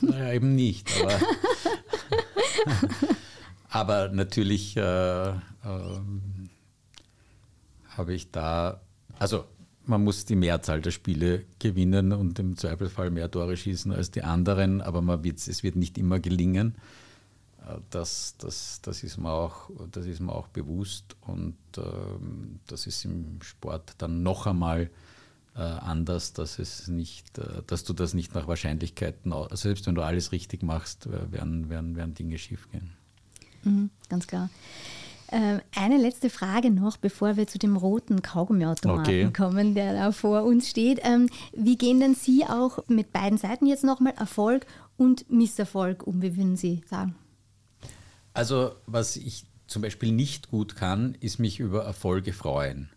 Naja, eben nicht. Aber, aber natürlich äh, äh, habe ich da, also man muss die Mehrzahl der Spiele gewinnen und im Zweifelsfall mehr Tore schießen als die anderen, aber man es wird nicht immer gelingen. Das, das, das, ist mir auch, das ist mir auch bewusst und ähm, das ist im Sport dann noch einmal äh, anders, dass, es nicht, äh, dass du das nicht nach Wahrscheinlichkeiten, also selbst wenn du alles richtig machst, äh, werden, werden, werden Dinge schiefgehen. Mhm, ganz klar. Ähm, eine letzte Frage noch, bevor wir zu dem roten Kaugummiautomaten okay. kommen, der da vor uns steht. Ähm, wie gehen denn Sie auch mit beiden Seiten jetzt nochmal Erfolg und Misserfolg um, wie würden Sie sagen? Also, was ich zum Beispiel nicht gut kann, ist mich über Erfolge freuen.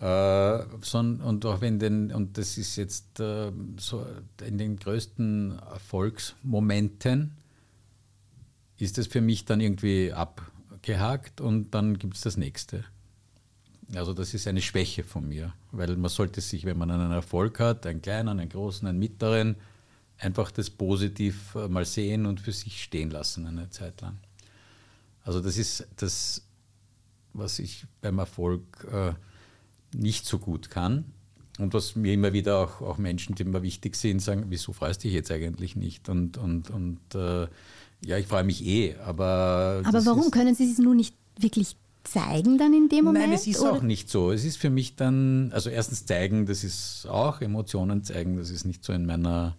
Äh, son, und auch wenn den, und das ist jetzt äh, so in den größten Erfolgsmomenten, ist es für mich dann irgendwie abgehakt und dann gibt es das nächste. Also das ist eine Schwäche von mir, weil man sollte sich, wenn man einen Erfolg hat, einen kleinen, einen großen, einen mittleren, einfach das positiv äh, mal sehen und für sich stehen lassen eine Zeit lang. Also das ist das, was ich beim Erfolg äh, nicht so gut kann. Und was mir immer wieder auch, auch Menschen, die mir wichtig sind, sagen, wieso freust du dich jetzt eigentlich nicht? Und, und, und äh, ja, ich freue mich eh, aber... Aber warum können Sie es nun nicht wirklich zeigen dann in dem Moment? Nein, es ist oder? auch nicht so. Es ist für mich dann, also erstens zeigen, das ist auch, Emotionen zeigen, das ist nicht so in meiner,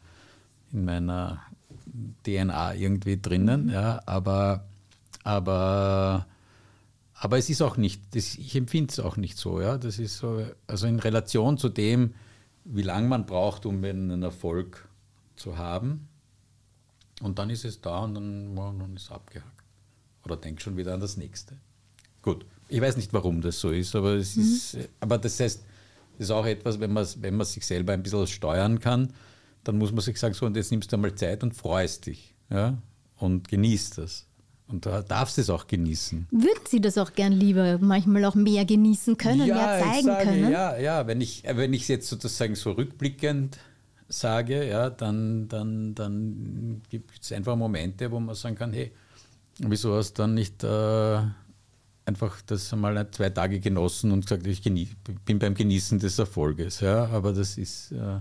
in meiner DNA irgendwie drinnen, mhm. ja, aber aber, aber es ist auch nicht, das, ich empfinde es auch nicht so. Ja? Das ist so, also in Relation zu dem, wie lange man braucht, um einen Erfolg zu haben, Und dann ist es da und dann, dann ist es abgehakt. Oder denk schon wieder an das nächste. Gut. Ich weiß nicht, warum das so ist, aber es mhm. ist, aber das heißt, das ist auch etwas, wenn man, wenn man sich selber ein bisschen steuern kann, dann muss man sich sagen, so, und jetzt nimmst du einmal Zeit und freust dich. Ja? Und genießt das. Und da darfst du es auch genießen. Würden Sie das auch gern lieber manchmal auch mehr genießen können, ja, mehr zeigen sage, können? Ja, ja, wenn ich, wenn ich jetzt sozusagen so rückblickend sage, ja, dann, dann, dann gibt es einfach Momente, wo man sagen kann, hey, wieso hast du dann nicht äh, einfach das einmal zwei Tage genossen und gesagt, ich bin beim Genießen des Erfolges. Ja, aber das ist, äh,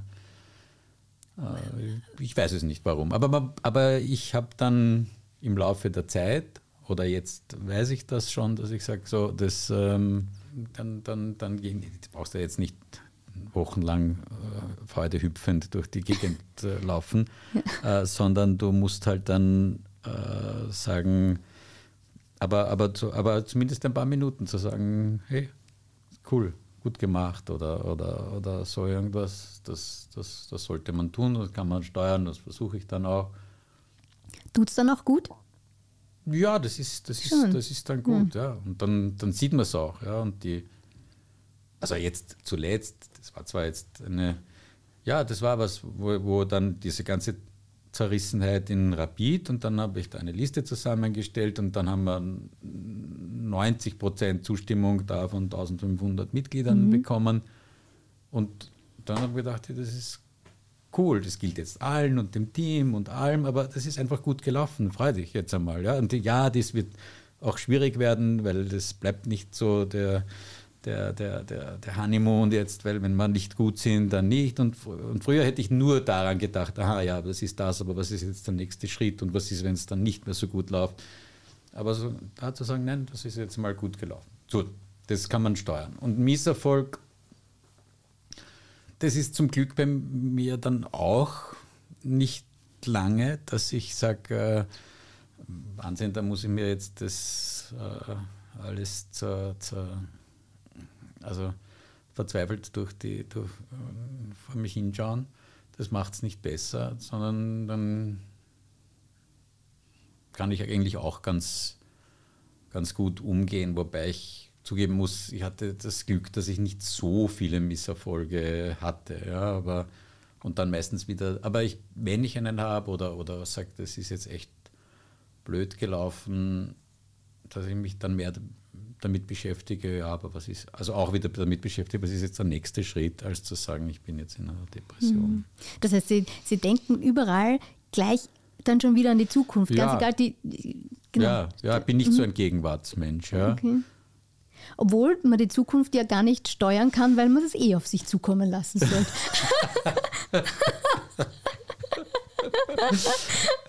äh, ich weiß es nicht warum. Aber, aber ich habe dann im Laufe der Zeit, oder jetzt weiß ich das schon, dass ich sage, so, das, ähm, dann, dann, dann gehen, brauchst du jetzt nicht wochenlang äh, Freude hüpfend durch die Gegend äh, laufen, ja. äh, sondern du musst halt dann äh, sagen, aber, aber, zu, aber zumindest ein paar Minuten zu sagen, hey, cool, gut gemacht oder, oder, oder so irgendwas, das, das, das sollte man tun, das kann man steuern, das versuche ich dann auch. Tut es dann auch gut? Ja, das ist, das ist, das ist dann gut, ja. ja. Und dann, dann sieht man es auch, ja. Und die, also jetzt zuletzt, das war zwar jetzt eine, ja, das war was, wo, wo dann diese ganze Zerrissenheit in Rapid und dann habe ich da eine Liste zusammengestellt und dann haben wir 90 Prozent Zustimmung da von 1500 Mitgliedern mhm. bekommen. Und dann habe ich gedacht, das ist cool, das gilt jetzt allen und dem Team und allem, aber das ist einfach gut gelaufen, freu dich jetzt einmal. Ja? Und ja, das wird auch schwierig werden, weil das bleibt nicht so der der, der, der, der Honeymoon jetzt, weil wenn wir nicht gut sind, dann nicht. Und, und früher hätte ich nur daran gedacht, aha, ja, das ist das, aber was ist jetzt der nächste Schritt und was ist, wenn es dann nicht mehr so gut läuft. Aber so, da zu sagen, nein, das ist jetzt mal gut gelaufen. So, das kann man steuern. Und Misserfolg, das ist zum Glück bei mir dann auch nicht lange, dass ich sage, äh, Wahnsinn, da muss ich mir jetzt das äh, alles zur, zur also verzweifelt durch die, durch, äh, vor mich hinschauen. Das macht es nicht besser, sondern dann kann ich eigentlich auch ganz, ganz gut umgehen, wobei ich zugeben muss, ich hatte das Glück, dass ich nicht so viele Misserfolge hatte. Ja, aber, und dann meistens wieder, aber ich, wenn ich einen habe oder, oder sage, das ist jetzt echt blöd gelaufen, dass ich mich dann mehr damit beschäftige, ja, aber was ist, also auch wieder damit beschäftige, was ist jetzt der nächste Schritt, als zu sagen, ich bin jetzt in einer Depression. Mhm. Das heißt, Sie, Sie denken überall gleich dann schon wieder an die Zukunft. Ja, Ganz egal, die, genau. ja, ja, ich bin nicht mhm. so ein Gegenwartsmensch. Ja. Okay. Obwohl man die Zukunft ja gar nicht steuern kann, weil man das eh auf sich zukommen lassen soll.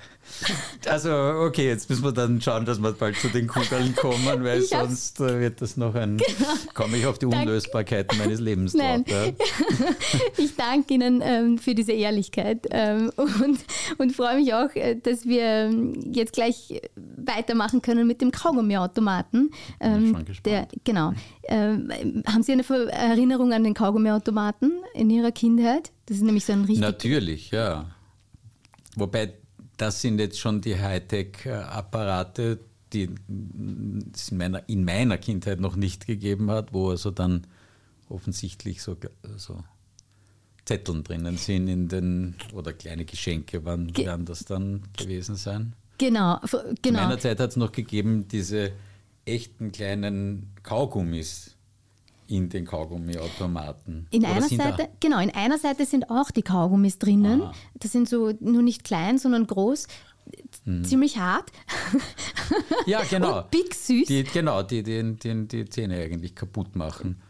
Also, okay, jetzt müssen wir dann schauen, dass wir bald zu den Kugeln kommen, weil ich sonst äh, wird das noch ein. Genau. komme ich auf die Unlösbarkeit meines Lebens Nein. drauf. Ja. Ich danke Ihnen ähm, für diese Ehrlichkeit ähm, und, und freue mich auch, äh, dass wir ähm, jetzt gleich weitermachen können mit dem Kaugummiautomaten. Ähm, bin schon gespannt. Der, genau. Ähm, haben Sie eine Erinnerung an den Kaugummiautomaten in Ihrer Kindheit? Das ist nämlich so ein richtig. Natürlich, ja. Wobei das sind jetzt schon die Hightech-Apparate, die es in meiner, in meiner Kindheit noch nicht gegeben hat, wo also dann offensichtlich so, so Zetteln drinnen sind in den, oder kleine Geschenke, wann Ge werden das dann gewesen sein? Genau, genau. In meiner Zeit hat es noch gegeben, diese echten kleinen Kaugummis in den Kaugummiautomaten. In einer Seite, genau, in einer Seite sind auch die Kaugummis drinnen. Ah. Das sind so nur nicht klein, sondern groß. Hm. Ziemlich hart. Ja, genau. Und big süß. Die, genau, die, die, die, die Zähne eigentlich kaputt machen.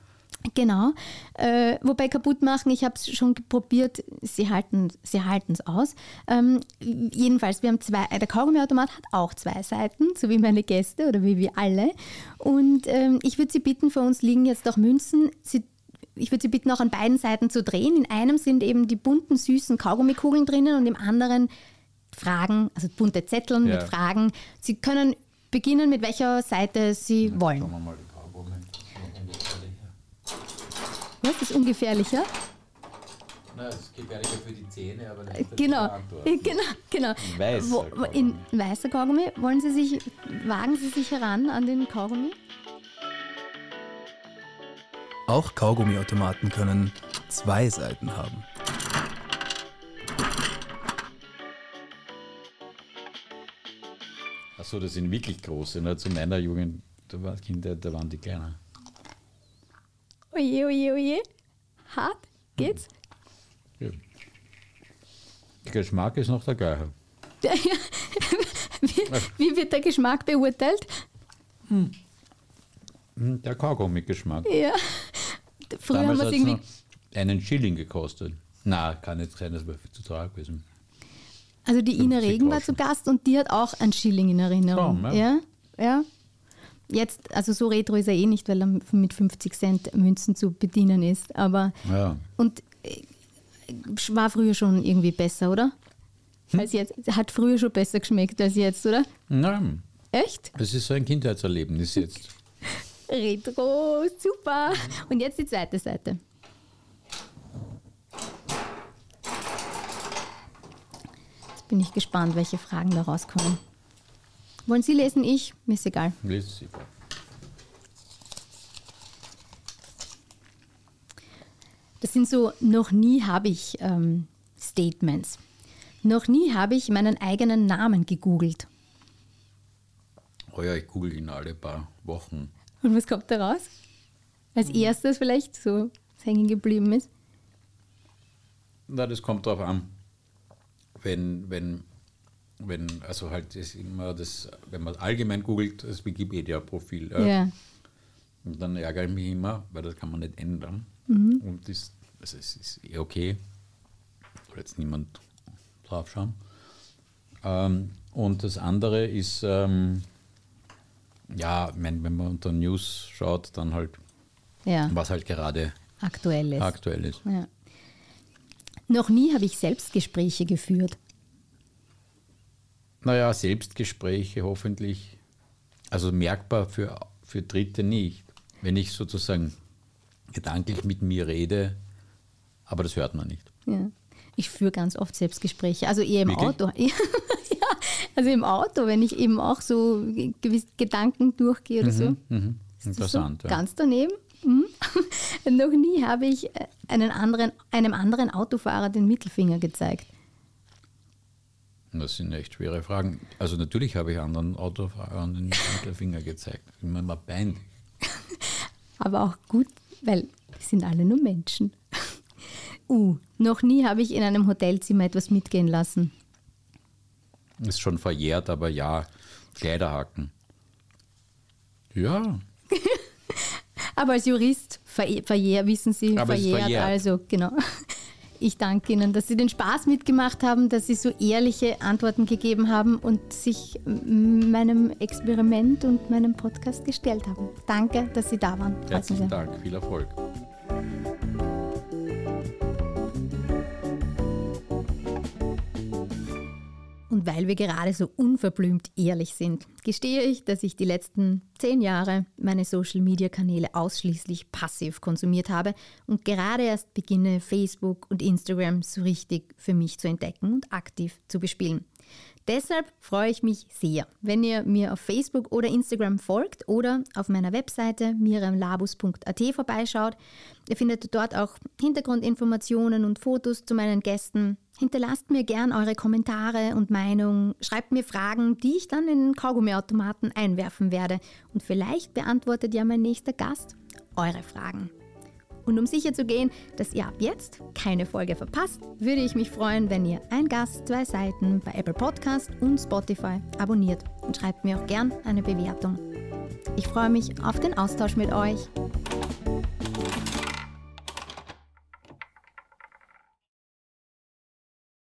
Genau. Äh, wobei kaputt machen, ich habe es schon probiert, sie halten sie es aus. Ähm, jedenfalls, wir haben zwei, äh, der Kaugummiautomat hat auch zwei Seiten, so wie meine Gäste oder wie wir alle. Und ähm, ich würde Sie bitten, vor uns liegen jetzt auch Münzen. Sie, ich würde Sie bitten, auch an beiden Seiten zu drehen. In einem sind eben die bunten, süßen Kaugummikugeln drinnen und im anderen Fragen, also bunte Zetteln ja. mit Fragen. Sie können beginnen, mit welcher Seite Sie ja, wollen. Schauen wir mal die Kaugummi. Was ist ungefährlicher? Na, es ist gefährlicher für die Zähne, aber nicht Genau, genau, genau. Weißer Wo, wo- in Kaugummi. weißer Kaugummi, wollen Sie sich, wagen Sie sich heran an den Kaugummi? Auch Kaugummiautomaten können zwei Seiten haben. Achso, das sind wirklich große. Ne? Zu meiner Jugend, da waren Kinder, da waren die kleiner. Oje, oje, oje. Hart? Geht's? Ja. Der Geschmack ist noch der gleiche. Wie, wie wird der Geschmack beurteilt? Hm, Der Kaugummi-Geschmack. Ja. Früher haben Damals wir es es irgendwie. einen Schilling gekostet. Na, kann nicht sein, das war zu teuer gewesen. Also die Ina 50 Regen war zu Gast und die hat auch einen Schilling in Erinnerung. Schon, ja. ja. ja, Jetzt, also so retro ist er eh nicht, weil er mit 50 Cent Münzen zu bedienen ist. Aber Ja. und äh, war früher schon irgendwie besser, oder? Hm? Als jetzt. Hat früher schon besser geschmeckt als jetzt, oder? Nein, Echt? das ist so ein Kindheitserlebnis jetzt. Retro, super. Und jetzt die zweite Seite. Jetzt bin ich gespannt, welche Fragen da rauskommen. Wollen Sie lesen? Ich? Mir ist egal. Lies sie vor. Das sind so, noch nie habe ich ähm, Statements. Noch nie habe ich meinen eigenen Namen gegoogelt. Oh ja, ich google ihn alle paar Wochen. Und was kommt da raus? Als erstes vielleicht so hängen geblieben ist. Na, das kommt drauf an. Wenn, wenn, wenn, also halt ist immer das, wenn man allgemein googelt, das Wikipedia-Profil. äh, Ja. Und dann ärgere ich mich immer, weil das kann man nicht ändern. Mhm. Und das, also es ist eh okay. Soll jetzt niemand drauf schauen. Ähm, und das andere ist, ähm, ja, mein, wenn man unter News schaut, dann halt, Ja, was halt gerade aktuell ist. aktuell ist. Ja. Noch nie habe ich Selbstgespräche geführt. Naja, Selbstgespräche hoffentlich, also merkbar für, für Dritte nicht. Wenn ich sozusagen gedanklich mit mir rede, aber das hört man nicht. Ja. Ich führe ganz oft Selbstgespräche, also eher im Wirklich? Auto. ja, also im Auto, wenn ich eben auch so gewisse Gedanken durchgehe oder so. Mhm. Ist das Interessant. So ja. Ganz daneben. Mhm. Noch nie habe ich äh, einen anderen, einem anderen Autofahrer den Mittelfinger gezeigt. Das sind echt schwere Fragen. Also natürlich habe ich anderen Autofahrern den Mittelfinger gezeigt. Immer mal peinlich. Aber auch gut, weil wir sind alle nur Menschen. Uh, noch nie habe ich in einem Hotelzimmer etwas mitgehen lassen. Ist schon verjährt, aber ja, Kleiderhaken. Ja, Aber als Jurist verjährt, verjähr, wissen Sie, verjährt, verjährt. also genau. Ich danke Ihnen, dass Sie den Spaß mitgemacht haben, dass Sie so ehrliche Antworten gegeben haben und sich meinem Experiment und meinem Podcast gestellt haben. Danke, dass Sie da waren. Herzlichen. Dank, viel Erfolg. Weil wir gerade so unverblümt ehrlich sind, gestehe ich, dass ich die letzten zehn Jahre meine Social-Media-Kanäle ausschließlich passiv konsumiert habe und gerade erst beginne, Facebook und Instagram so richtig für mich zu entdecken und aktiv zu bespielen. Deshalb freue ich mich sehr, wenn ihr mir auf Facebook oder Instagram folgt oder auf meiner Webseite miriamlabus.at vorbeischaut. Ihr findet dort auch Hintergrundinformationen und Fotos zu meinen Gästen. Hinterlasst mir gern eure Kommentare und Meinung, schreibt mir Fragen, die ich dann in den Kaugummiautomaten einwerfen werde. Und vielleicht beantwortet ja mein nächster Gast eure Fragen. Und um sicher zu gehen, dass ihr ab jetzt keine Folge verpasst, würde ich mich freuen, wenn ihr ein Gast, zwei Seiten bei Apple Podcast und Spotify abonniert und schreibt mir auch gern eine Bewertung. Ich freue mich auf den Austausch mit euch.